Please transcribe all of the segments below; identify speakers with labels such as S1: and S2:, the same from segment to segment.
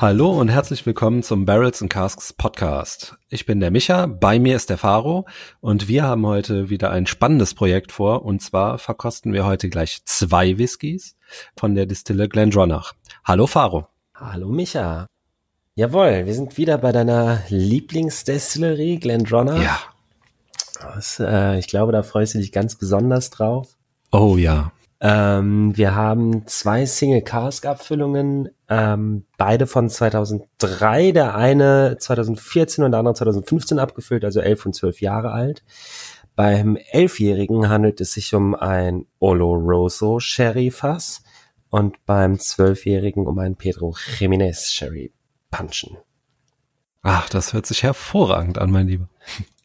S1: Hallo und herzlich willkommen zum Barrels and Casks Podcast. Ich bin der Micha, bei mir ist der Faro und wir haben heute wieder ein spannendes Projekt vor und zwar verkosten wir heute gleich zwei Whiskys von der Distille Glendronach. Hallo Faro.
S2: Hallo Micha. Jawohl, wir sind wieder bei deiner Lieblingsdestillerie Glendronach.
S1: Ja.
S2: Das, äh, ich glaube, da freust du dich ganz besonders drauf.
S1: Oh ja.
S2: Ähm, wir haben zwei Single Cask Abfüllungen, ähm, beide von 2003, der eine 2014 und der andere 2015 abgefüllt, also elf und zwölf Jahre alt. Beim elfjährigen handelt es sich um ein Oloroso Sherry Fass und beim zwölfjährigen um ein Pedro Jiménez Sherry Punchen.
S1: Ach, das hört sich hervorragend an, mein Lieber.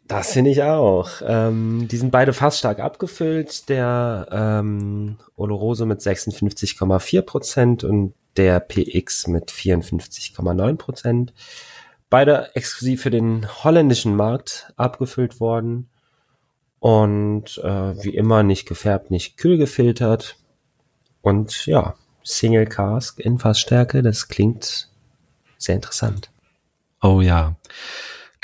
S2: Das finde ich auch. Ähm, die sind beide fast stark abgefüllt. Der ähm, Oloroso mit 56,4 Prozent und der PX mit 54,9 Prozent. Beide exklusiv für den holländischen Markt abgefüllt worden. Und äh, wie immer nicht gefärbt, nicht kühl gefiltert. Und ja, Single Cask in Fassstärke, das klingt sehr interessant.
S1: Oh ja.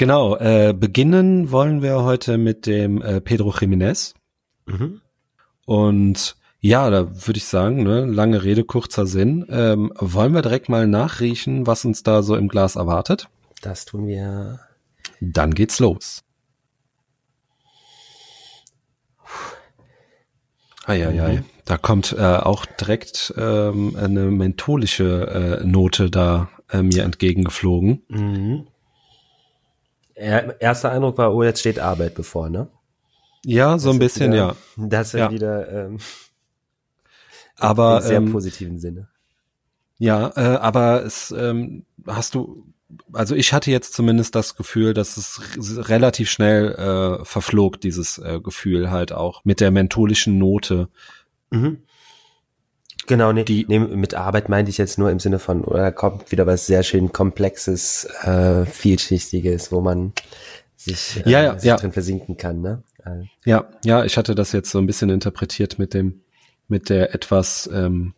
S1: Genau, äh, beginnen wollen wir heute mit dem äh, Pedro Jiménez.
S2: Mhm.
S1: Und ja, da würde ich sagen, ne, lange Rede, kurzer Sinn. Ähm, wollen wir direkt mal nachriechen, was uns da so im Glas erwartet?
S2: Das tun wir.
S1: Dann geht's los. Eieiei. Mhm. Da kommt äh, auch direkt ähm, eine mentholische äh, Note da äh, mir entgegengeflogen.
S2: Mhm. Erster Eindruck war, oh, jetzt steht Arbeit bevor, ne?
S1: Ja, so
S2: das
S1: ein bisschen,
S2: wieder,
S1: ja.
S2: Das ist
S1: ja.
S2: wieder ähm,
S1: aber
S2: im sehr
S1: ähm,
S2: positiven Sinne.
S1: Ja, äh, aber es ähm, hast du, also ich hatte jetzt zumindest das Gefühl, dass es relativ schnell äh, verflog, dieses äh, Gefühl halt auch mit der mentholischen Note.
S2: Mhm. Genau, nee, die, nee, mit Arbeit meinte ich jetzt nur im Sinne von, oder kommt wieder was sehr schön Komplexes, äh, Vielschichtiges, wo man sich, äh,
S1: ja, ja,
S2: sich
S1: ja.
S2: drin versinken kann, ne? Äh,
S1: Ja, ja, ich hatte das jetzt so ein bisschen interpretiert mit dem, mit der etwas, ähm,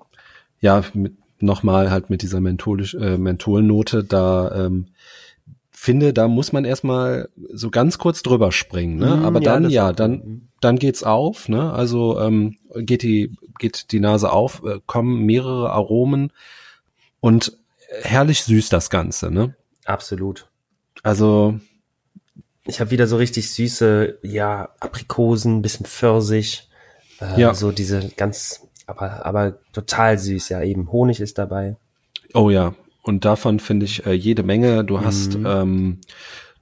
S1: ja, mit, nochmal halt mit dieser mentholisch, äh, Mentholnote, da ähm, finde, da muss man erstmal so ganz kurz drüber springen, ne?
S2: Mm,
S1: Aber
S2: ja,
S1: dann, ja, dann, dann geht's auf, ne? Also ähm, geht die, geht die Nase auf, äh, kommen mehrere Aromen und herrlich süß das Ganze, ne?
S2: absolut.
S1: Also
S2: Ich habe wieder so richtig süße, ja, Aprikosen, bisschen Pfirsich, äh,
S1: Ja.
S2: so diese ganz, aber, aber total süß, ja, eben Honig ist dabei.
S1: Oh ja, und davon finde ich äh, jede Menge. Du hast,
S2: Mhm.
S1: ähm,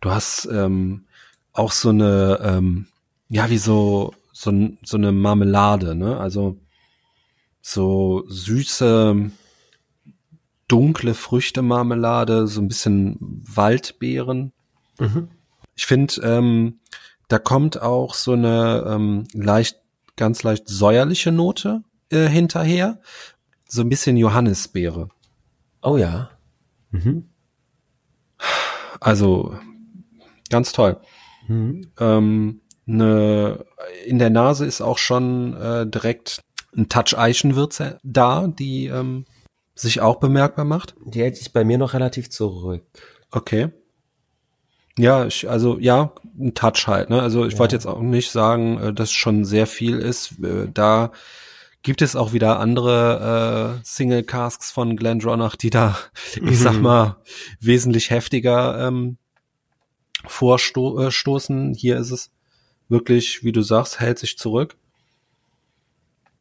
S1: du hast ähm, auch so eine, ähm, ja, wie so so, so eine Marmelade, ne? Also so süße, dunkle Früchtemarmelade, so ein bisschen Waldbeeren.
S2: Mhm.
S1: Ich finde, ähm, da kommt auch so eine ähm, leicht, ganz leicht säuerliche Note äh, hinterher. So ein bisschen Johannisbeere.
S2: Oh ja. Mhm.
S1: Also ganz toll.
S2: Mhm.
S1: Ähm, ne, in der Nase ist auch schon äh, direkt ein Touch Eichenwürze da, die ähm, sich auch bemerkbar macht.
S2: Die hält sich bei mir noch relativ zurück.
S1: Okay. Ja, ich, also ja, ein Touch halt. Ne? Also ich
S2: Ja.
S1: wollte jetzt auch nicht sagen, äh, dass schon sehr viel ist. Äh, da gibt es auch wieder andere äh, Single Casks von Glendronach, die da, ich sag
S2: Mhm.
S1: mal, wesentlich heftiger ähm, vorstoßen. Hier ist es wirklich, wie du sagst, hält sich zurück.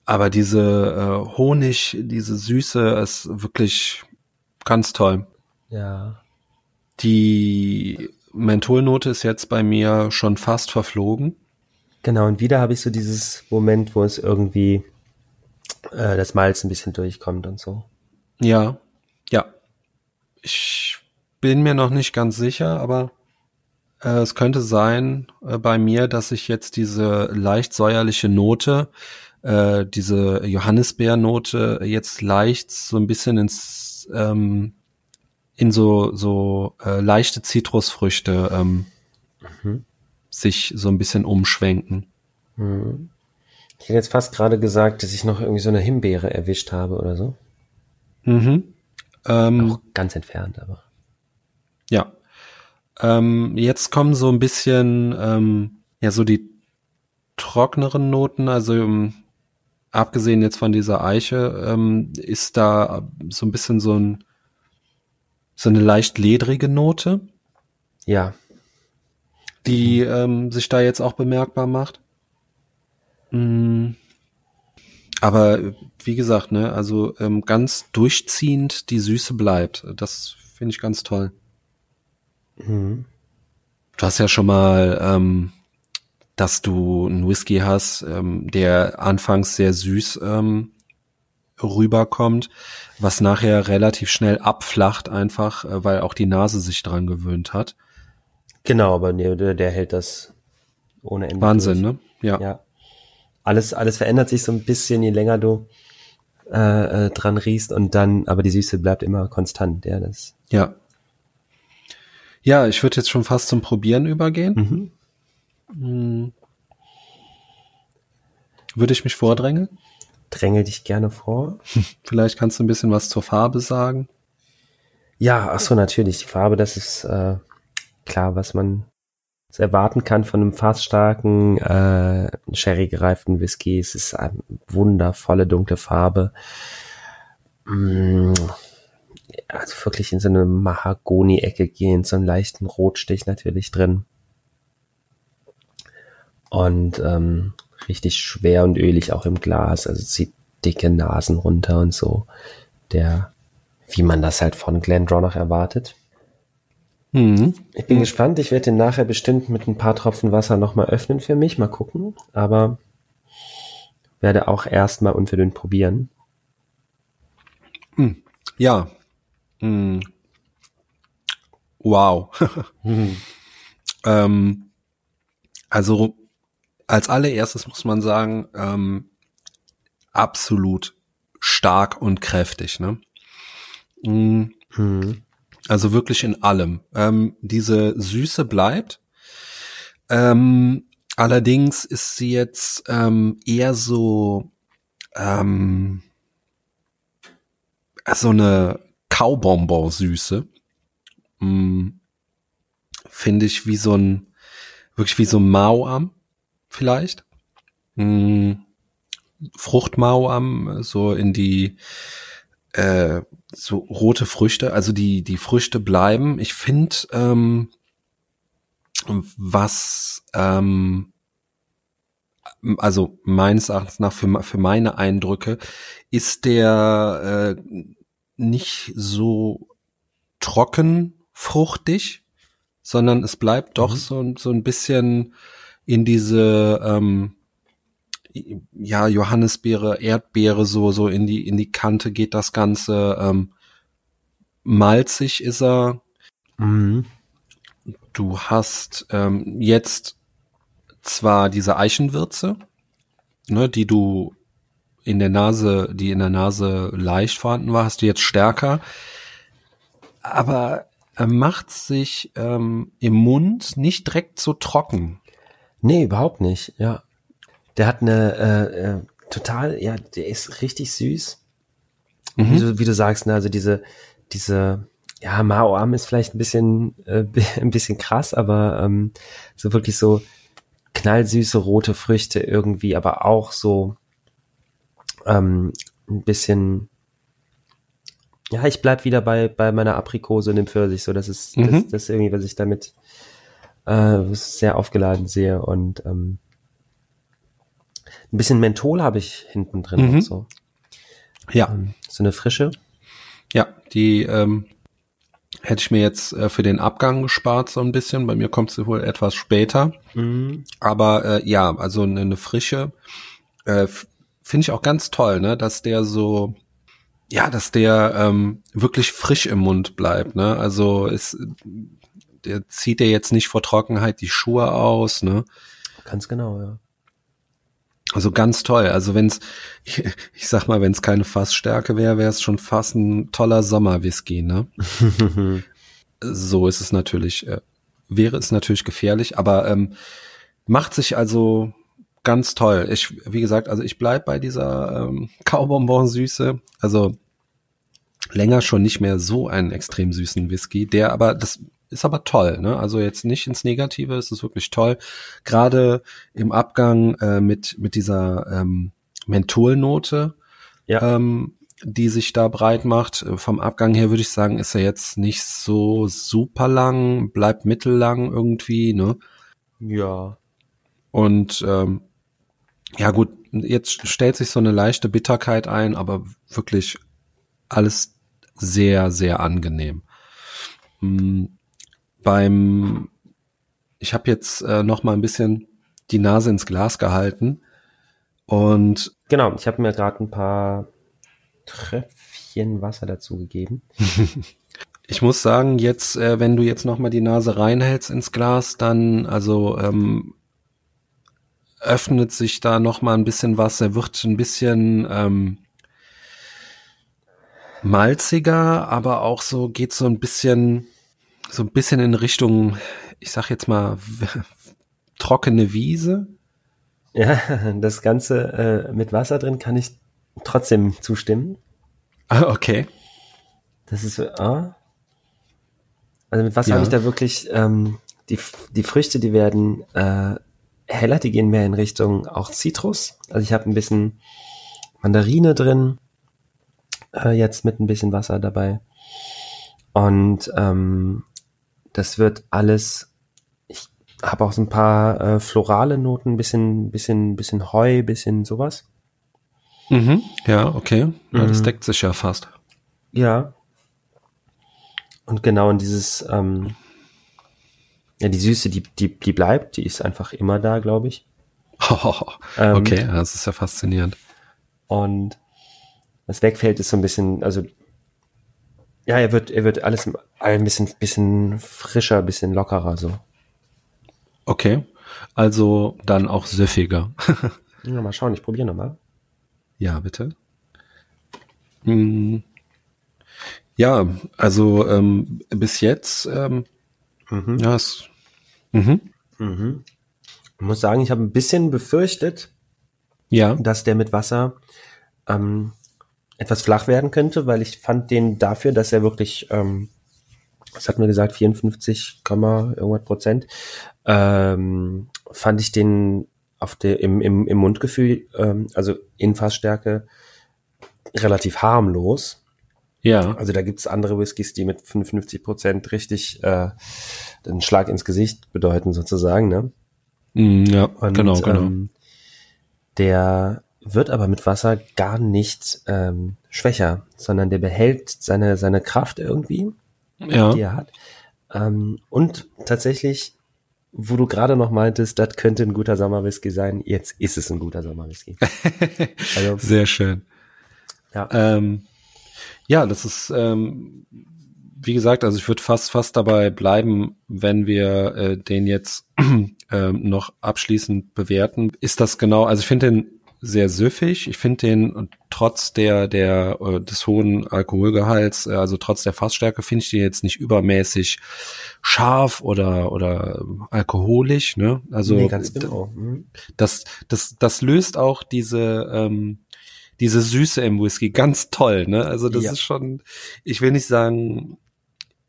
S1: Aber diese äh, Honig, diese Süße ist wirklich ganz toll.
S2: Ja.
S1: Die Mentholnote ist jetzt bei mir schon fast verflogen.
S2: Genau, und wieder habe ich so dieses Moment, wo es irgendwie äh, das Malz ein bisschen durchkommt und so.
S1: Ja, ja. Ich bin mir noch nicht ganz sicher, aber äh, es könnte sein äh, bei mir, dass ich jetzt diese leicht säuerliche Note, äh, diese Johannisbeernote jetzt leicht so ein bisschen ins ähm, in so so äh, leichte Zitrusfrüchte ähm,
S2: Mhm.
S1: sich so ein bisschen umschwenken.
S2: Mhm. Ich hätte jetzt fast gerade gesagt, dass ich noch irgendwie so eine Himbeere erwischt habe oder so.
S1: Mhm. Ähm,
S2: Auch ganz entfernt, aber.
S1: Ja. Ähm, jetzt kommen so ein bisschen, ähm, ja, so die trockneren Noten, also ähm, abgesehen jetzt von dieser Eiche, ähm, ist da so ein bisschen so ein, so eine leicht ledrige Note,
S2: Ja.
S1: die ähm, sich da jetzt auch bemerkbar macht. Mm. Aber wie gesagt, ne, also ähm, ganz durchziehend die Süße bleibt. Das finde ich ganz toll.
S2: Mhm.
S1: Du hast ja schon mal, ähm, dass du einen Whisky hast, ähm, der anfangs sehr süß ähm, rüberkommt, was nachher relativ schnell abflacht, einfach, äh, weil auch die Nase sich dran gewöhnt hat.
S2: Genau, aber der, der hält das ohne Ende.
S1: Wahnsinn,
S2: durch.
S1: ne? Ja.
S2: Ja. Alles, alles verändert sich so ein bisschen, je länger du äh, äh, dran riechst und dann, aber die Süße bleibt immer konstant, ja, das.
S1: Ja. Ja, ich würde jetzt schon fast zum Probieren übergehen.
S2: Mhm.
S1: Würde ich mich vordrängeln?
S2: Drängel dich gerne vor.
S1: Vielleicht kannst du ein bisschen was zur Farbe sagen.
S2: Ja, ach so, natürlich. Die Farbe, das ist äh, klar, was man erwarten kann von einem fast starken, äh, sherry gereiften Whisky. Es ist eine wundervolle dunkle Farbe. Mm, also wirklich in so eine Mahagoni-Ecke gehen, so einen leichten Rotstich natürlich drin. Und ähm, richtig schwer und ölig auch im Glas. Also zieht dicke Nasen runter und so. Der wie man das halt von Glendronach erwartet.
S1: Mhm.
S2: Ich bin gespannt. Ich werde den nachher bestimmt mit ein paar Tropfen Wasser nochmal öffnen für mich. Mal gucken. Aber werde auch erstmal unverdünnt probieren.
S1: Ja. Mm. Wow. ähm, also als allererstes muss man sagen, ähm, absolut stark und kräftig. Ne?
S2: Hm.
S1: Also wirklich in allem. Ähm, diese Süße bleibt. Ähm, allerdings ist sie jetzt ähm, eher so ähm, so eine Kaubonbon-Süße. Mm, Finde ich wie so ein, wirklich wie so ein Mauam vielleicht. Mm, Fruchtmauam, so in die äh, so rote Früchte, also die, die Früchte bleiben. Ich finde, ähm, was, ähm, also meines Erachtens nach für, für meine Eindrücke, ist der äh, nicht so trocken fruchtig, sondern es bleibt doch
S2: Mhm.
S1: so, so ein bisschen in diese ähm, ja Johannisbeere, Erdbeere so so in die in die Kante geht das Ganze. Ähm, malzig ist er.
S2: Mhm.
S1: Du hast ähm, jetzt zwar diese Eichenwürze, ne, die du in der Nase, die in der Nase leicht vorhanden war, hast du jetzt stärker. Aber er macht sich ähm, im Mund nicht direkt so trocken.
S2: Nee, überhaupt nicht, ja. Der hat eine äh, äh, total, ja, der ist richtig süß.
S1: Mhm.
S2: Wie, du, wie du sagst, ne, also diese, diese, ja, Mao Am ist vielleicht ein bisschen, äh, ein bisschen krass, aber ähm, so wirklich so knallsüße rote Früchte irgendwie, aber auch so ähm, ein bisschen, ja, ich bleib wieder bei, bei meiner Aprikose und dem Pfirsich, so, das ist, das,
S1: Mhm.
S2: das ist irgendwie, was ich damit äh, sehr aufgeladen sehe und ähm, ein bisschen Menthol habe ich hinten drin
S1: Mhm.
S2: noch so.
S1: Ja,
S2: Ähm, so eine frische.
S1: ja, die ähm, hätte ich mir jetzt äh, für den Abgang gespart so ein bisschen. Bei mir kommt sie wohl etwas später. Aber äh, ja, also eine, eine frische äh, finde ich auch ganz toll, ne, dass der so ja, dass der ähm, wirklich frisch im Mund bleibt, ne? Also es der zieht dir jetzt nicht vor Trockenheit die Schuhe aus, ne?
S2: Ganz genau, ja.
S1: Also ganz toll. Also wenn's, ich, ich sag mal, wenn es keine Fassstärke wäre, wäre es schon fast ein toller Sommerwhisky, ne? so ist es natürlich, äh, wäre es natürlich gefährlich, aber ähm, macht sich also ganz toll. Ich, wie gesagt, also ich bleib bei dieser ähm, Kaubonbon-Süße. Also länger schon nicht mehr so einen extrem süßen Whisky, der aber, das ist aber toll, ne? Also jetzt nicht ins Negative, es ist wirklich toll. Gerade im Abgang äh, mit, mit dieser ähm, Mentholnote,
S2: Ja.
S1: ähm, die sich da breit macht. Äh, Vom Abgang her würde ich sagen, ist er jetzt nicht so super lang, bleibt mittellang irgendwie, ne?
S2: Ja.
S1: Und ähm, ja gut, jetzt stellt sich so eine leichte Bitterkeit ein, aber wirklich alles sehr, sehr angenehm. Hm, beim, ich habe jetzt äh, noch mal ein bisschen die Nase ins Glas gehalten und
S2: Genau, ich habe mir gerade ein paar Tröpfchen Wasser dazu gegeben.
S1: Ich muss sagen, jetzt, äh, wenn du jetzt noch mal die Nase reinhältst ins Glas, dann also ähm, öffnet sich da noch mal ein bisschen was. Er wird ein bisschen ähm, malziger, aber auch so geht so ein bisschen so ein bisschen in Richtung, ich sag jetzt mal trockene Wiese.
S2: Ja, das Ganze äh, mit Wasser drin kann ich trotzdem zustimmen.
S1: Ah, okay.
S2: Das ist, ah. Also mit Wasser
S1: Ja.
S2: habe ich da wirklich, ähm, die, die Früchte, die werden äh, heller, die gehen mehr in Richtung auch Zitrus. Also ich habe ein bisschen Mandarine drin, äh, jetzt mit ein bisschen Wasser dabei. Und ähm, das wird alles, ich habe auch so ein paar äh, florale Noten, bisschen, bisschen, bisschen Heu, bisschen sowas.
S1: Mhm. Ja, okay. Ja, das
S2: Mhm.
S1: deckt sich ja fast.
S2: Ja. Und genau in dieses, ähm, ja, die Süße, die, die, die bleibt, die ist einfach immer da, glaube ich. Ähm,
S1: okay, ja, das ist ja faszinierend.
S2: Und was wegfällt, ist so ein bisschen, also, ja, er wird, er wird alles ein bisschen, bisschen frischer, ein bisschen lockerer, so.
S1: Okay. Also dann auch süffiger.
S2: Ja, mal schauen, ich probiere nochmal.
S1: Ja, bitte. Mm. Ja, also ähm, bis jetzt, ähm,
S2: Mhm.
S1: ja, es, mhm.
S2: Mhm. Ich muss sagen, ich habe ein bisschen befürchtet,
S1: ja,
S2: dass der mit Wasser ähm, etwas flach werden könnte, weil ich fand den dafür, dass er wirklich, ähm, was hat mir gesagt, 54, Komma irgendwas Prozent, ähm, fand ich den auf der im, im, im Mundgefühl, ähm, also in Fassstärke, relativ harmlos.
S1: ja,
S2: Also da gibt's andere Whiskys, die mit 55 Prozent richtig äh, einen Schlag ins Gesicht bedeuten sozusagen, ne?
S1: Mm, ja,
S2: Und,
S1: genau, genau.
S2: Ähm, der wird aber mit Wasser gar nicht ähm, schwächer, sondern der behält seine, seine Kraft irgendwie,
S1: ja,
S2: die er hat. Ähm, und tatsächlich, wo du gerade noch meintest, das könnte ein guter Sommerwhisky sein, jetzt ist es ein guter Sommerwhisky. Also,
S1: sehr schön.
S2: ja.
S1: Ähm, ja, das ist, ähm, wie gesagt, also ich würde fast, fast dabei bleiben, wenn wir äh, den jetzt ähm, noch abschließend bewerten. Ist das genau, also ich finde den sehr süffig. Ich finde den trotz der, der, äh, des hohen Alkoholgehalts, äh, also trotz der Fassstärke, finde ich den jetzt nicht übermäßig scharf oder, oder alkoholisch, ne? Also,
S2: nee, genau. Mhm.
S1: das, das, das löst auch diese, ähm, diese Süße im Whisky ganz toll, ne? Also das
S2: Ja.
S1: ist schon, ich will nicht sagen,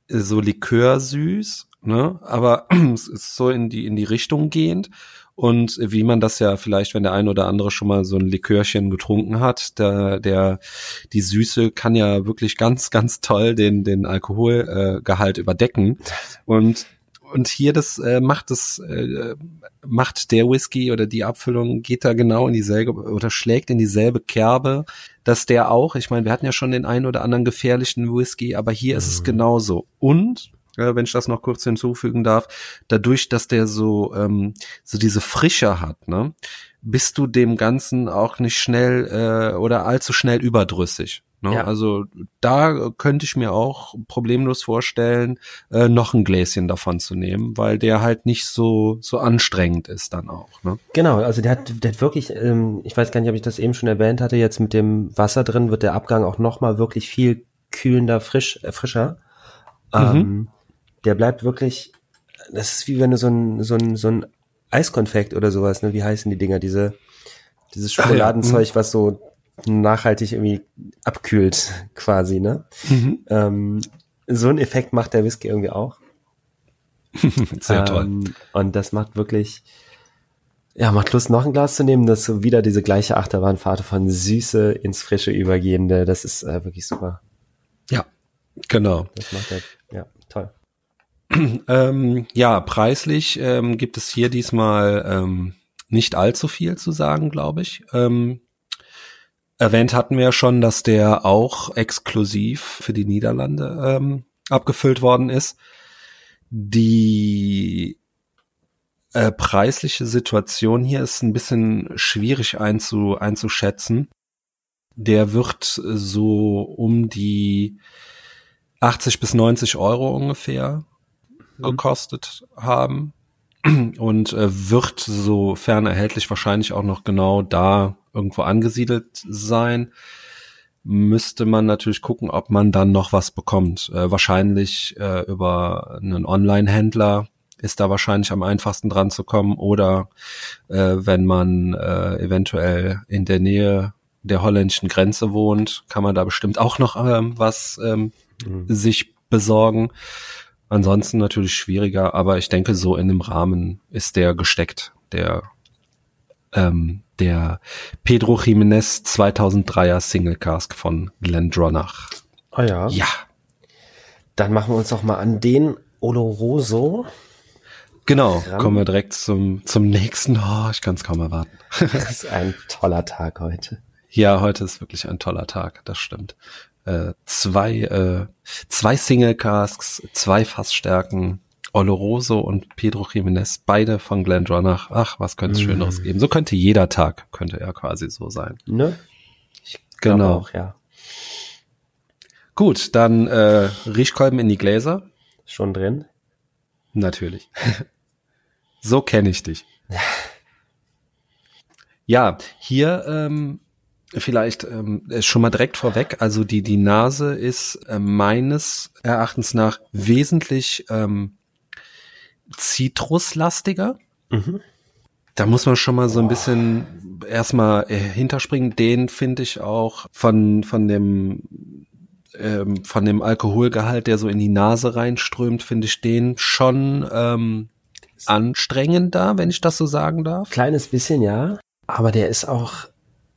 S1: so Likörsüß, ne? Aber es ist so in die, in die Richtung gehend. Und wie man das ja vielleicht, wenn der ein oder andere schon mal so ein Likörchen getrunken hat, der, der, die Süße kann ja wirklich ganz, ganz toll den, den Alkoholgehalt äh, überdecken. Und, und hier das äh, macht das, äh, macht der Whisky oder die Abfüllung geht da genau in dieselbe oder schlägt in dieselbe Kerbe, dass der auch, ich meine, wir hatten ja schon den einen oder anderen gefährlichen Whisky, aber hier ist es
S2: Mhm.
S1: genauso. Und äh, wenn ich das noch kurz hinzufügen darf, dadurch, dass der so ähm, so diese Frische hat, ne, bist du dem Ganzen auch nicht schnell äh, oder allzu schnell überdrüssig. Ne?
S2: Ja.
S1: Also da könnte ich mir auch problemlos vorstellen, äh, noch ein Gläschen davon zu nehmen, weil der halt nicht so so anstrengend ist dann auch. Ne?
S2: Genau, also der hat, der hat wirklich, ähm, ich weiß gar nicht, ob ich das eben schon erwähnt hatte, jetzt mit dem Wasser drin wird der Abgang auch nochmal wirklich viel kühlender, frisch, äh, frischer. Ähm, der bleibt wirklich, das ist wie wenn du so ein, so ein, so ein Eiskonfekt oder sowas, ne, wie heißen die Dinger, diese, dieses
S1: ja,
S2: Schokoladenzeug, was so nachhaltig irgendwie abkühlt, quasi, ne? Ähm, so ein Effekt macht der Whisky irgendwie auch.
S1: Sehr toll.
S2: Ähm, und das macht wirklich, ja, macht Lust, noch ein Glas zu nehmen. Das ist so wieder diese gleiche Achterbahnfahrt von Süße ins Frische übergehende. Das ist äh, wirklich super.
S1: Ja, genau.
S2: Das macht er, toll.
S1: Ähm, ja, preislich ähm, gibt es hier diesmal ähm, nicht allzu viel zu sagen, glaube ich. Ähm, erwähnt hatten wir ja schon, dass der auch exklusiv für die Niederlande ähm, abgefüllt worden ist. Die äh, preisliche Situation hier ist ein bisschen schwierig einzu, einzuschätzen. Der wird so um die 80 bis 90 Euro ungefähr gekostet haben und äh, wird sofern erhältlich wahrscheinlich auch noch genau da irgendwo angesiedelt sein. Müsste man natürlich gucken, ob man dann noch was bekommt. Äh, wahrscheinlich äh, über einen Online-Händler ist da wahrscheinlich am einfachsten dran zu kommen oder äh, wenn man äh, eventuell in der Nähe der holländischen Grenze wohnt, kann man da bestimmt auch noch ähm, was ähm, sich besorgen. Ansonsten natürlich schwieriger, aber ich denke, so in dem Rahmen ist der gesteckt, der, ähm, der Pedro Jimenez 2003er Single Cask von Glendronach.
S2: Ah ja.
S1: Ja,
S2: Dann machen wir uns doch mal an den Oloroso.
S1: genau.
S2: Ran.
S1: Kommen wir direkt zum, zum nächsten. Oh, ich kann es kaum erwarten.
S2: Das ist ein toller Tag heute.
S1: Ja, heute ist wirklich ein toller Tag, das stimmt. Äh, zwei, äh, zwei Single Casks, zwei Fassstärken, Oloroso und Pedro Jimenez, beide von Glendronach. Ach, was könnte es Schöneres geben? So könnte jeder Tag, könnte er quasi so sein.
S2: Ne? Glaub
S1: Genau.
S2: Auch, ja.
S1: Gut, dann äh, Riechkolben in die Gläser.
S2: Schon drin.
S1: Natürlich. so kenne ich dich. Ja, hier ähm, vielleicht ähm, schon mal direkt vorweg. Also die die Nase ist äh, meines Erachtens nach wesentlich ähm, zitruslastiger.
S2: Mhm.
S1: Da muss man schon mal so ein bisschen erstmal äh, hinterspringen. Den finde ich auch von von dem ähm, von dem Alkoholgehalt, der so in die Nase reinströmt, finde ich den schon ähm, anstrengender, wenn ich das so sagen darf.
S2: Kleines bisschen, ja. Aber der ist auch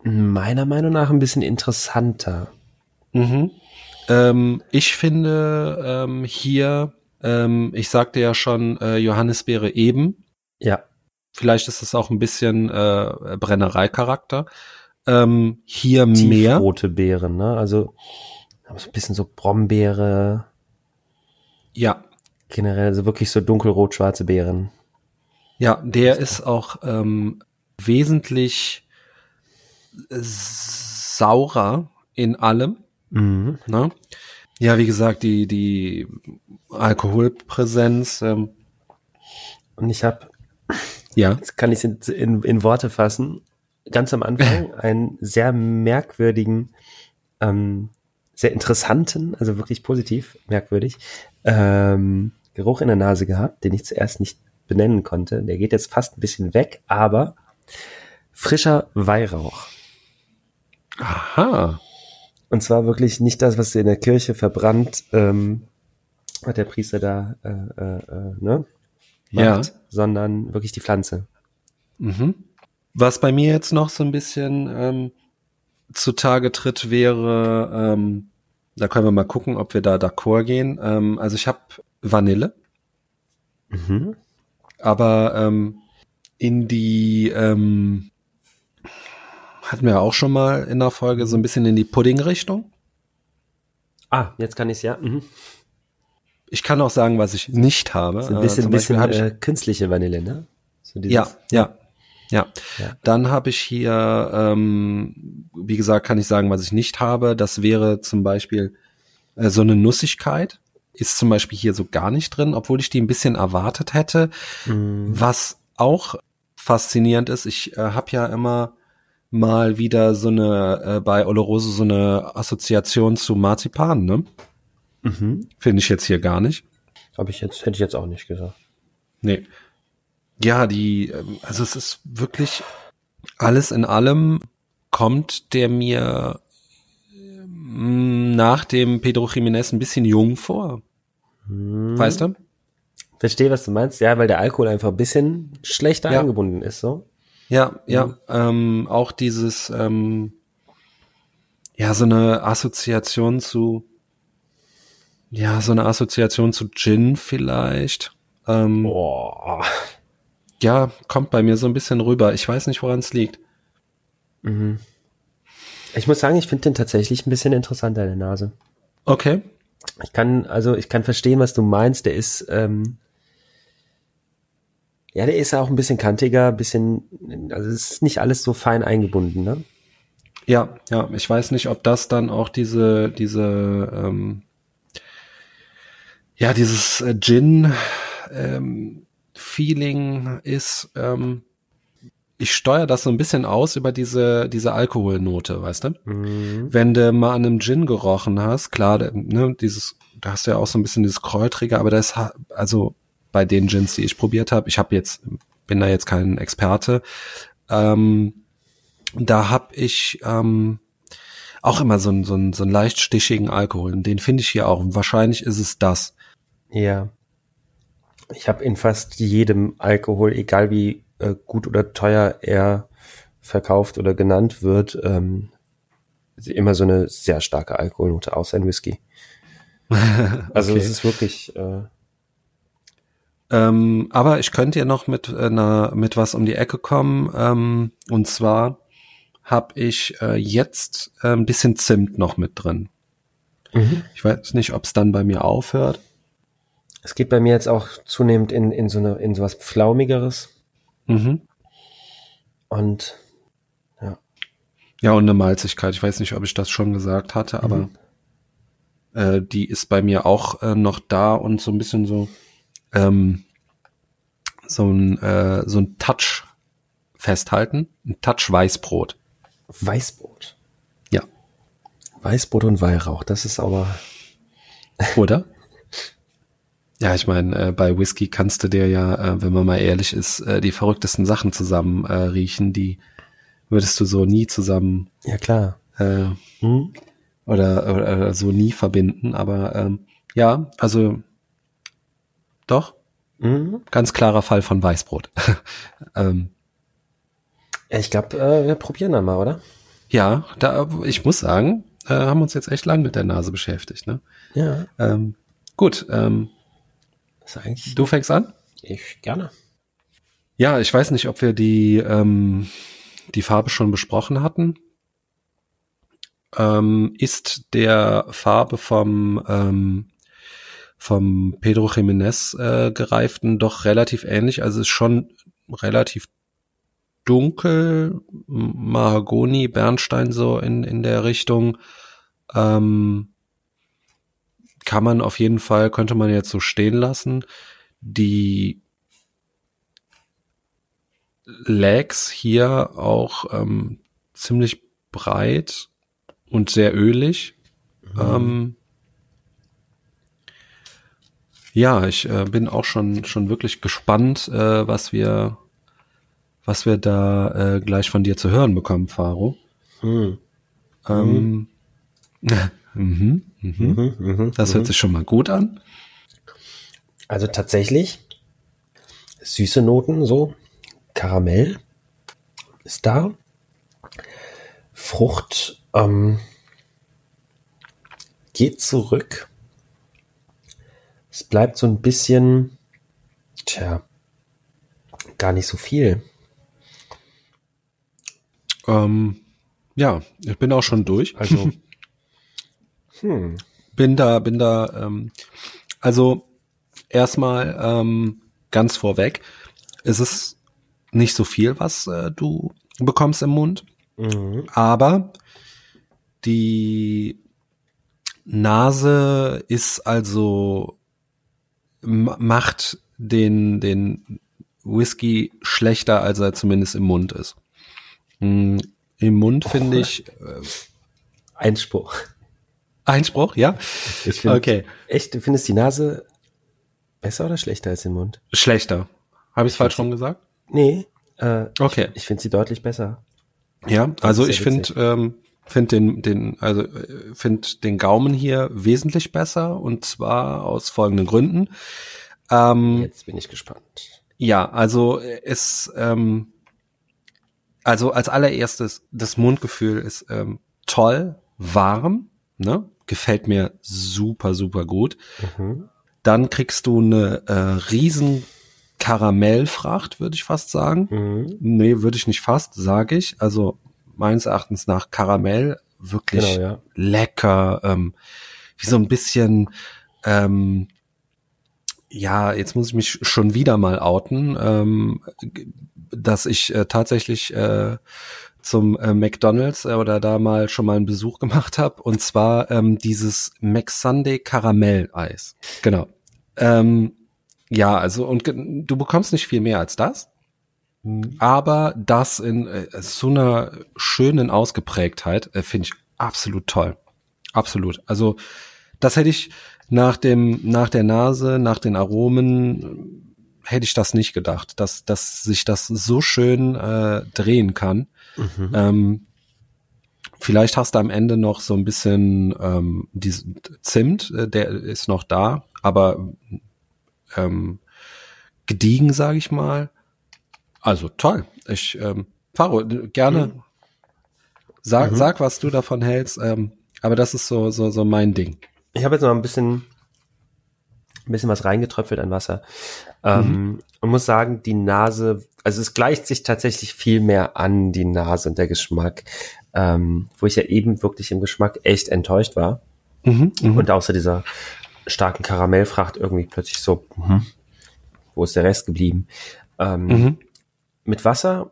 S2: meiner Meinung nach ein bisschen interessanter.
S1: Mhm. Ähm, ich finde ähm, hier, ähm, ich sagte ja schon, äh, Johannisbeere eben.
S2: Ja.
S1: Vielleicht ist es auch ein bisschen äh, Brennereicharakter. Ähm, hier mehr.
S2: Tiefrote Beeren, ne? Also so ein bisschen so Brombeere,
S1: Ja,
S2: generell so wirklich so dunkelrot-schwarze Beeren.
S1: ja, der ist auch ähm, wesentlich saurer in allem.
S2: Mhm.
S1: Ne? Ja, wie gesagt, die, die Alkoholpräsenz, ähm,
S2: Und ich habe,
S1: ja.
S2: jetzt kann ich es in, in, in Worte fassen, ganz am Anfang einen sehr merkwürdigen, ähm, sehr interessanten, also wirklich positiv merkwürdig, ähm, Geruch in der Nase gehabt, den ich zuerst nicht benennen konnte. Der geht jetzt fast ein bisschen weg, aber frischer Weihrauch.
S1: Aha.
S2: Und zwar wirklich nicht das, was in der Kirche verbrannt, ähm, hat der Priester da, äh, äh, äh, ne?
S1: Ja.
S2: Macht, sondern wirklich die Pflanze.
S1: Mhm. Was bei mir jetzt noch so ein bisschen ähm, zutage tritt, wäre, ähm, da können wir mal gucken, ob wir da d'accord gehen. Ähm, also ich habe Vanille,
S2: Mhm.
S1: aber ähm, in die ähm, hatten wir auch schon mal in der Folge so ein bisschen in die Pudding-Richtung.
S2: Ah, jetzt kann ich's ja. Mhm.
S1: Ich kann auch sagen, was ich nicht habe.
S2: So ein
S1: Äh,
S2: bisschen,
S1: Beispiel
S2: bisschen
S1: ich,
S2: äh, künstliche Vanille, ne? So
S1: ja, ja. Ja.
S2: Ja.
S1: Dann habe ich hier, ähm, wie gesagt, kann ich sagen, was ich nicht habe. Das wäre zum Beispiel äh, so eine Nussigkeit. Ist zum Beispiel hier so gar nicht drin, obwohl ich die ein bisschen erwartet hätte.
S2: Mhm.
S1: Was auch faszinierend ist, ich äh, habe ja immer mal wieder so eine, äh, bei Oloroso so eine Assoziation zu Marzipan, ne?
S2: Mhm.
S1: Finde ich jetzt hier gar nicht.
S2: Habe ich jetzt, hätte ich jetzt auch nicht gesagt.
S1: Nee. Ja, die, ähm, also es ist wirklich alles in allem kommt der mir ähm, nach dem Pedro Jiménez ein bisschen jung vor.
S2: Mhm.
S1: Weißt du?
S2: Verstehe, was du meinst. Ja, weil der Alkohol einfach ein bisschen schlechter
S1: Ja.
S2: eingebunden ist, so.
S1: Ja, ja. Ähm, auch dieses, ähm, ja, so eine Assoziation zu, ja, so eine Assoziation zu Gin vielleicht. Ähm,
S2: Boah.
S1: Ja, kommt bei mir so ein bisschen rüber. Ich weiß nicht, woran es liegt.
S2: Mhm. Ich muss sagen, ich finde den tatsächlich ein bisschen interessanter in der Nase.
S1: Okay.
S2: Ich kann, also ich kann verstehen, was du meinst. Der ist, ähm, ja, der ist auch ein bisschen kantiger, ein bisschen, also es ist nicht alles so fein eingebunden, ne?
S1: Ja, ja, ich weiß nicht, ob das dann auch diese, diese, ähm, ja, dieses äh, Gin ähm, Feeling ist. Ähm, ich steuere das so ein bisschen aus über diese, diese Alkoholnote, weißt du?
S2: Mhm.
S1: Wenn du mal an einem Gin gerochen hast, klar, ne, dieses, da hast du ja auch so ein bisschen dieses Kräutrige, aber das, also bei den Gins, die ich probiert habe, ich habe jetzt, bin da jetzt kein Experte, ähm, da habe ich ähm, auch immer so einen, so, einen, so einen leicht stichigen Alkohol. Und den finde ich hier auch. Und wahrscheinlich ist es das.
S2: Ja. Ich habe in fast jedem Alkohol, egal wie äh, gut oder teuer er verkauft oder genannt wird, ähm, immer so eine sehr starke Alkoholnote, außer in Whisky. Also
S1: Okay.
S2: es ist wirklich, äh,
S1: Ähm, aber ich könnte ja noch mit einer, mit was um die Ecke kommen. Ähm, und zwar habe ich äh, jetzt äh, ein bisschen Zimt noch mit drin. Ich weiß nicht, ob es dann bei mir aufhört.
S2: es geht bei mir jetzt auch zunehmend in, in so eine, in sowas Flaumigeres
S1: Mhm.
S2: und
S1: Ja, und eine Malzigkeit. Ich weiß nicht, ob ich das schon gesagt hatte, aber äh, die ist bei mir auch äh, noch da und so ein bisschen so ähm, so ein äh, so ein Touch festhalten, ein Touch Weißbrot.
S2: Weißbrot.
S1: Ja,
S2: Weißbrot und Weihrauch, das ist aber,
S1: oder? Ja, ich meine, äh, bei Whisky kannst du dir ja, äh, wenn man mal ehrlich ist, äh, die verrücktesten Sachen zusammen äh, riechen, die würdest du so nie zusammen
S2: ja klar.
S1: äh,
S2: Hm?
S1: oder, oder so nie verbinden. Aber ähm, ja, also doch,
S2: Mhm.
S1: ganz klarer Fall von Weißbrot. ähm,
S2: ich glaube, äh, wir probieren dann mal, oder?
S1: ja, da, ich muss sagen, äh, haben uns jetzt echt lang mit der Nase beschäftigt. Ne?
S2: Ja.
S1: Ähm, gut, ähm, du fängst an?
S2: ich gerne.
S1: Ja, ich weiß nicht, ob wir die, ähm, die Farbe schon besprochen hatten. Ähm, ist der Farbe vom, ähm, vom Pedro Jiménez äh, gereiften doch relativ ähnlich. Also ist schon relativ dunkel, Mahagoni, Bernstein so in, in der Richtung. Ähm, kann man auf jeden Fall, könnte man jetzt so stehen lassen. Die Legs hier auch ähm, ziemlich breit und sehr ölig. Ähm, ja, ich äh, bin auch schon schon wirklich gespannt, äh, was wir was wir da äh, gleich von dir zu hören bekommen, Faro.
S2: Hm.
S1: Ähm, mhm, mhm.
S2: Mhm, mhm,
S1: Das
S2: mhm.
S1: hört sich schon mal gut an.
S2: Also tatsächlich süße Noten, so Karamell ist da. Frucht ähm, geht zurück. Es bleibt so ein bisschen, tja, gar nicht so viel.
S1: Ähm, ja, ich bin auch schon durch.
S2: Also, hm,
S1: bin da, bin da, ähm, also erstmal ähm, ganz vorweg, es ist nicht so viel, was äh, du bekommst im Mund.
S2: Mhm.
S1: Aber die Nase ist also macht den den Whisky schlechter, als er zumindest im Mund ist. Mm, Im Mund finde ich äh,
S2: Einspruch.
S1: Einspruch, ja.
S2: Ich finde,
S1: Okay.
S2: echt, du findest die Nase besser oder schlechter als den Mund?
S1: Schlechter. Habe ich es falsch rum gesagt?
S2: Nee, äh,
S1: Okay.
S2: ich finde sie deutlich besser.
S1: Ja, also ich finde ähm, find den den also äh, find den Gaumen hier wesentlich besser und zwar aus folgenden Gründen. Ähm,
S2: Jetzt bin ich gespannt.
S1: Ja, also äh, es, ähm, also als allererstes, das Mundgefühl ist ähm, toll, warm, ne? Gefällt mir super, super gut.
S2: Mhm.
S1: Dann kriegst du eine äh, riesen Karamellfracht, würde ich fast sagen.
S2: Mhm.
S1: Nee, würde ich nicht fast, sage ich. Also meines Erachtens nach Karamell wirklich
S2: Genau, ja.
S1: lecker, ähm, wie so ein bisschen, ähm, ja, jetzt muss ich mich schon wieder mal outen, ähm, dass ich äh, tatsächlich äh, zum äh, McDonald's äh, oder da mal schon mal einen Besuch gemacht habe und zwar ähm, dieses McSunday Karamell-Eis. Genau. Ähm, ja, also und du bekommst nicht viel mehr als das aber das in äh, so einer schönen Ausgeprägtheit äh, finde ich absolut toll. Absolut. Also das hätte ich nach dem nach der Nase, nach den Aromen äh, hätte ich das nicht gedacht, dass dass sich das so schön äh, drehen kann.
S2: Mhm.
S1: Ähm, vielleicht hast du am Ende noch so ein bisschen ähm, diesen Zimt, äh, der ist noch da, aber ähm, gediegen, sage ich mal. Also toll. Ich ähm, Faro, gerne sag,
S2: Mhm.
S1: sag, was du davon hältst. Ähm, aber das ist so so so mein Ding.
S2: Ich habe jetzt noch ein bisschen, ein bisschen was reingetröpfelt an Wasser. Ähm, und muss sagen, die Nase, also es gleicht sich tatsächlich viel mehr an, die Nase und der Geschmack, ähm, wo ich ja eben wirklich im Geschmack echt enttäuscht war.
S1: Mhm, mhm.
S2: Und außer dieser starken Karamellfracht irgendwie plötzlich so, mhm, wo ist der Rest geblieben? Ähm,
S1: mhm.
S2: Mit Wasser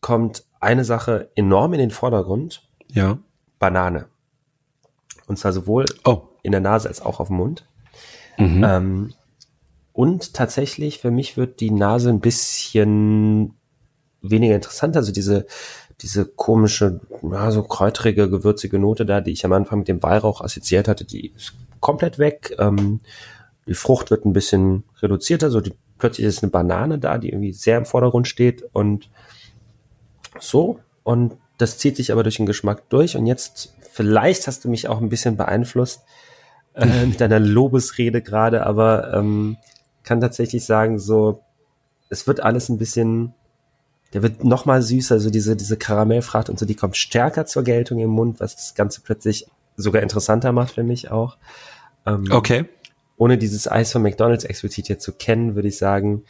S2: kommt eine Sache enorm in den Vordergrund,
S1: Ja.
S2: Banane. Und zwar sowohl
S1: Oh.
S2: in der Nase als auch auf dem Mund.
S1: Mhm.
S2: Ähm, und tatsächlich, für mich wird die Nase ein bisschen weniger interessant. Also diese, diese komische, ja, so kräutrige, gewürzige Note da, die ich am Anfang mit dem Weihrauch assoziiert hatte, die ist komplett weg. Ähm, die Frucht wird ein bisschen reduzierter, so die, plötzlich ist eine Banane da, die irgendwie sehr im Vordergrund steht und so. Und das zieht sich aber durch den Geschmack durch. Und jetzt, vielleicht hast du mich auch ein bisschen beeinflusst äh, mit deiner Lobesrede gerade, aber ähm, kann tatsächlich sagen, so, es wird alles ein bisschen, der wird noch mal süßer, so diese, diese Karamellfracht und so, die kommt stärker zur Geltung im Mund, was das Ganze plötzlich sogar interessanter macht für mich auch. Ähm,
S1: Okay.
S2: Ohne dieses Eis von McDonalds explizit jetzt zu kennen, würde ich sagen,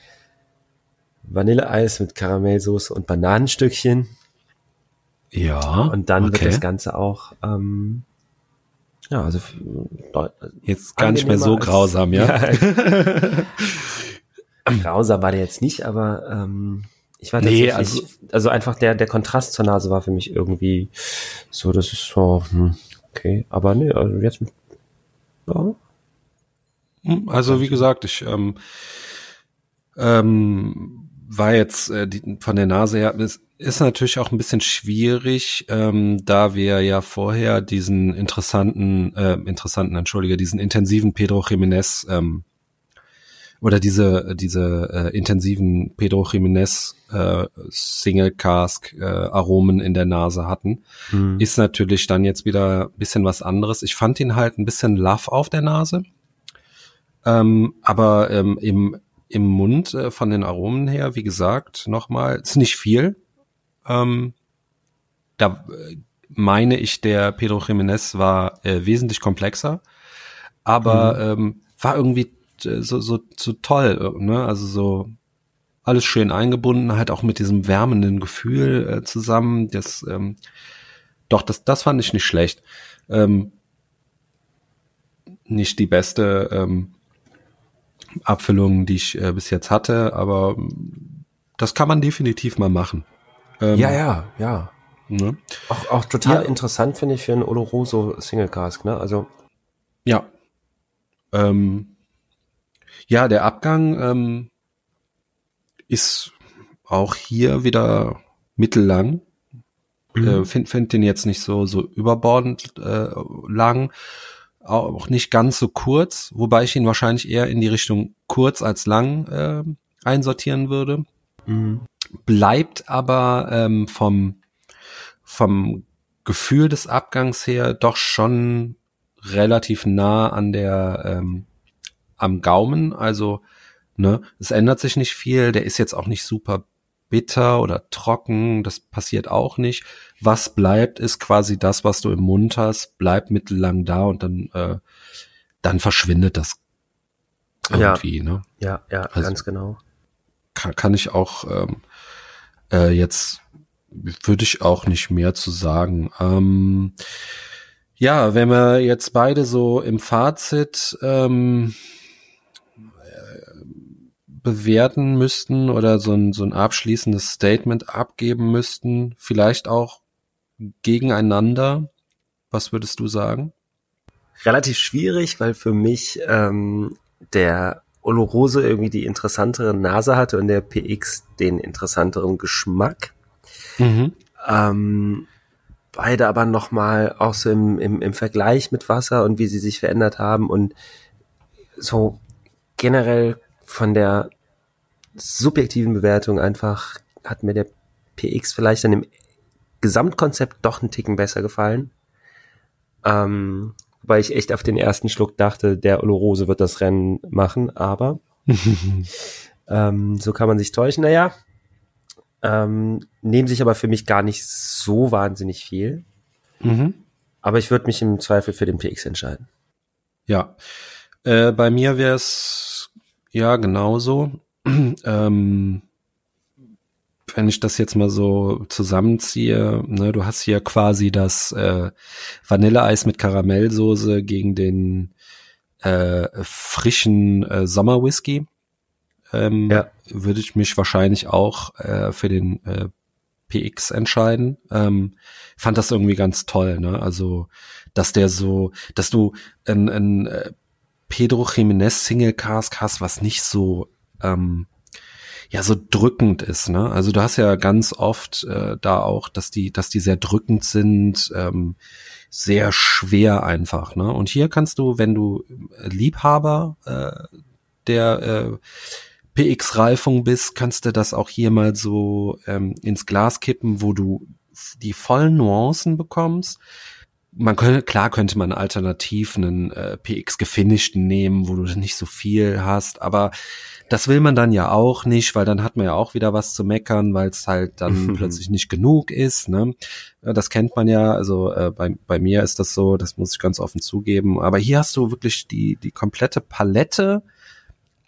S2: Vanilleeis mit Karamellsoße und Bananenstückchen.
S1: Ja.
S2: Und dann
S1: okay.
S2: wird das Ganze auch, ähm, ja, also
S1: Jetzt gar nicht mehr so grausam, ja.
S2: grausam war der jetzt nicht, aber ähm, ich war
S1: Nee,
S2: tatsächlich, also, einfach der, der Kontrast zur Nase war für mich irgendwie so, das ist so, hm, okay, aber nee, also jetzt, ja,
S1: Also wie gesagt, ich ähm, ähm, war jetzt äh, die, von der Nase her, es ist natürlich auch ein bisschen schwierig, ähm, da wir ja vorher diesen interessanten, äh, interessanten, entschuldige, diesen intensiven Pedro Jiménez ähm, oder diese diese äh, intensiven Pedro Jiménez äh, Single Cask äh, Aromen in der Nase hatten,
S2: hm,
S1: ist natürlich dann jetzt wieder ein bisschen was anderes. Ich fand ihn halt ein bisschen Love auf der Nase. Ähm, aber ähm, im, im Mund äh, von den Aromen her, wie gesagt, nochmal, ist nicht viel. Ähm, da äh, meine ich, der Pedro Jiménez war äh, wesentlich komplexer, aber ähm, war irgendwie äh, so, so, so toll, äh, ne? Also so alles schön eingebunden, halt auch mit diesem wärmenden Gefühl äh, zusammen. Das, ähm, doch, das, das fand ich nicht schlecht. Ähm, nicht die beste ähm, Abfüllung, die ich äh, bis jetzt hatte, aber ähm, das kann man definitiv mal machen. Ähm,
S2: ja, ja, ja.
S1: Ne?
S2: Auch, auch total
S1: Ja.
S2: interessant finde ich für einen Oloroso Single Cask, ne? Also,
S1: Ja. Ähm, ja, der Abgang ähm, ist auch hier wieder mittellang. Äh, find, find den jetzt nicht so so überbordend äh, lang, auch nicht ganz so kurz, wobei ich ihn wahrscheinlich eher in die Richtung kurz als lang äh, einsortieren würde.
S2: Mhm.
S1: Bleibt aber ähm, vom vom Gefühl des Abgangs her doch schon relativ nah an der ähm, am Gaumen. Also ne, es ändert sich nicht viel. Der ist jetzt auch nicht super bitter oder trocken. Das passiert auch nicht. Was bleibt, ist quasi das, was du im Mund hast, bleibt mittellang da und dann äh, dann verschwindet das
S2: Ja.
S1: irgendwie. Ne?
S2: ja, ja,
S1: Also-
S2: ganz genau.
S1: kann, kann ich auch ähm, äh, jetzt würde ich auch nicht mehr zu sagen. Ähm, ja, wenn wir jetzt beide so im Fazit ähm, äh, bewerten müssten oder so ein, so ein abschließendes Statement abgeben müssten, vielleicht auch gegeneinander, was würdest du sagen?
S2: Relativ schwierig, weil für mich ähm, der Oloroso irgendwie die interessantere Nase hatte und der PX den interessanteren Geschmack.
S1: Mhm.
S2: Ähm, beide aber nochmal auch so im, im, im Vergleich mit Wasser und wie sie sich verändert haben und so generell von der subjektiven Bewertung einfach hat mir der PX vielleicht dann im Gesamtkonzept doch einen Ticken besser gefallen. Ähm, weil ich echt auf den ersten Schluck dachte, der Olorose wird das Rennen machen, aber ähm, so kann man sich täuschen. Naja, ähm, nehmen sich aber für mich gar nicht so wahnsinnig viel.
S1: Mhm.
S2: Aber ich würde mich im Zweifel für den PX entscheiden.
S1: Ja, äh, bei mir wäre es ja genauso. ähm, wenn ich das jetzt mal so zusammenziehe, ne, du hast hier quasi das äh, Vanilleeis mit Karamellsoße gegen den äh, frischen äh, Sommerwhisky. Ähm,
S2: Ja.
S1: Würde ich mich wahrscheinlich auch äh, für den äh, PX entscheiden. Ähm, fand das irgendwie ganz toll, ne? Also, dass der so, dass du ein, ein äh, Pedro Jimenez Single Cask hast, was nicht so ähm, ja so drückend ist, ne? Also du hast ja ganz oft äh, da auch, dass die, dass die sehr drückend sind, ähm, sehr schwer einfach, ne? Und hier kannst du, wenn du Liebhaber äh, der äh, PX-Reifung bist, kannst du das auch hier mal so ähm, ins Glas kippen, wo du die vollen Nuancen bekommst. Man könnte, klar könnte man alternativ einen äh, PX gefinischten nehmen, wo du nicht so viel hast, aber das will man dann ja auch nicht, weil dann hat man ja auch wieder was zu meckern, weil es halt dann plötzlich nicht genug ist. Ne? Das kennt man ja, also äh, bei, bei mir ist das so, das muss ich ganz offen zugeben. Aber hier hast du wirklich die, die komplette Palette,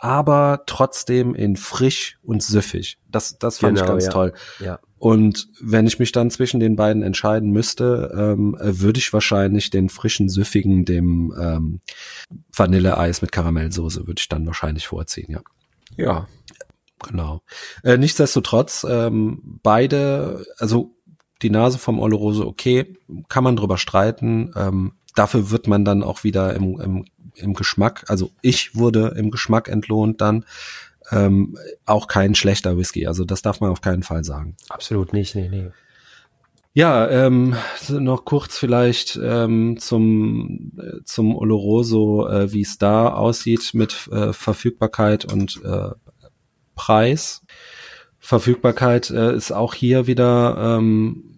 S1: aber trotzdem in frisch und süffig. Das, das fand ich
S2: Genau,
S1: ganz
S2: ja.
S1: toll.
S2: Ja.
S1: Und wenn ich mich dann zwischen den beiden entscheiden müsste, ähm, äh, würde ich wahrscheinlich den frischen, süffigen, dem ähm, Vanilleeis mit Karamellsoße, würde ich dann wahrscheinlich vorziehen, ja.
S2: Ja.
S1: Genau. Äh, nichtsdestotrotz, ähm, beide, also die Nase vom Oloroso, okay, kann man drüber streiten. Ähm, dafür wird man dann auch wieder im, im, im Geschmack, also ich wurde im Geschmack entlohnt dann. Ähm, auch kein schlechter Whisky, also das darf man auf keinen Fall sagen.
S2: Absolut nicht, nee, nee.
S1: Ja, ähm, noch kurz vielleicht ähm, zum äh, zum Oloroso, äh, wie es da aussieht mit äh, Verfügbarkeit und äh, Preis. Verfügbarkeit äh, ist auch hier wieder ähm,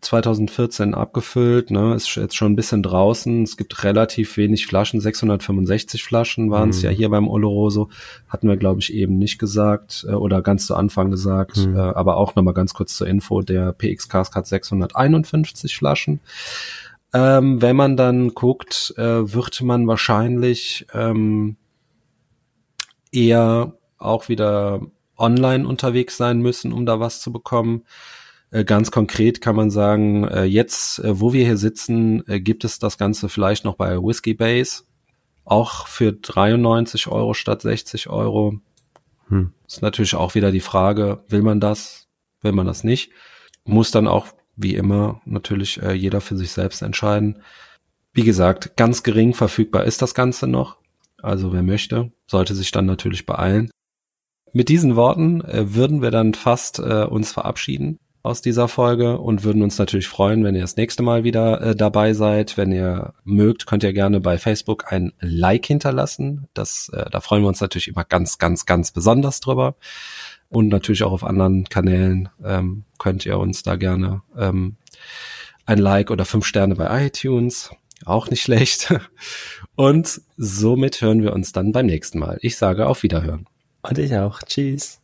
S1: 2014 abgefüllt, ne, ist jetzt schon ein bisschen draußen. Es gibt relativ wenig Flaschen, 665 Flaschen waren es
S2: Mhm.
S1: ja hier beim Oloroso, hatten wir glaube ich eben nicht gesagt äh, oder ganz zu Anfang gesagt,
S2: Mhm.
S1: äh, aber auch nochmal ganz kurz zur Info, der PX Cask hat 651 Flaschen. Ähm, wenn man dann guckt, äh, wird man wahrscheinlich ähm, eher auch wieder online unterwegs sein müssen, um da was zu bekommen. Äh, Ganz konkret kann man sagen, äh, jetzt, äh, wo wir hier sitzen, äh, gibt es das Ganze vielleicht noch bei Whiskey Base, auch für 93 Euro statt 60 Euro. Hm. Ist natürlich auch wieder die Frage, will man das, will man das nicht? Muss dann auch, wie immer, natürlich äh, jeder für sich selbst entscheiden. Wie gesagt, ganz gering verfügbar ist das Ganze noch. Also wer möchte, sollte sich dann natürlich beeilen. Mit diesen Worten äh, würden wir dann fast äh, uns verabschieden aus dieser Folge und würden uns natürlich freuen, wenn ihr das nächste Mal wieder äh, dabei seid. Wenn ihr mögt, könnt ihr gerne bei Facebook ein Like hinterlassen. Das, äh, da freuen wir uns natürlich immer ganz, ganz, ganz besonders drüber. Und natürlich auch auf anderen Kanälen ähm, könnt ihr uns da gerne ähm, ein Like oder fünf Sterne bei iTunes. Auch nicht schlecht. Und somit hören wir uns dann beim nächsten Mal. Ich sage auf Wiederhören.
S2: Und ich auch. Tschüss.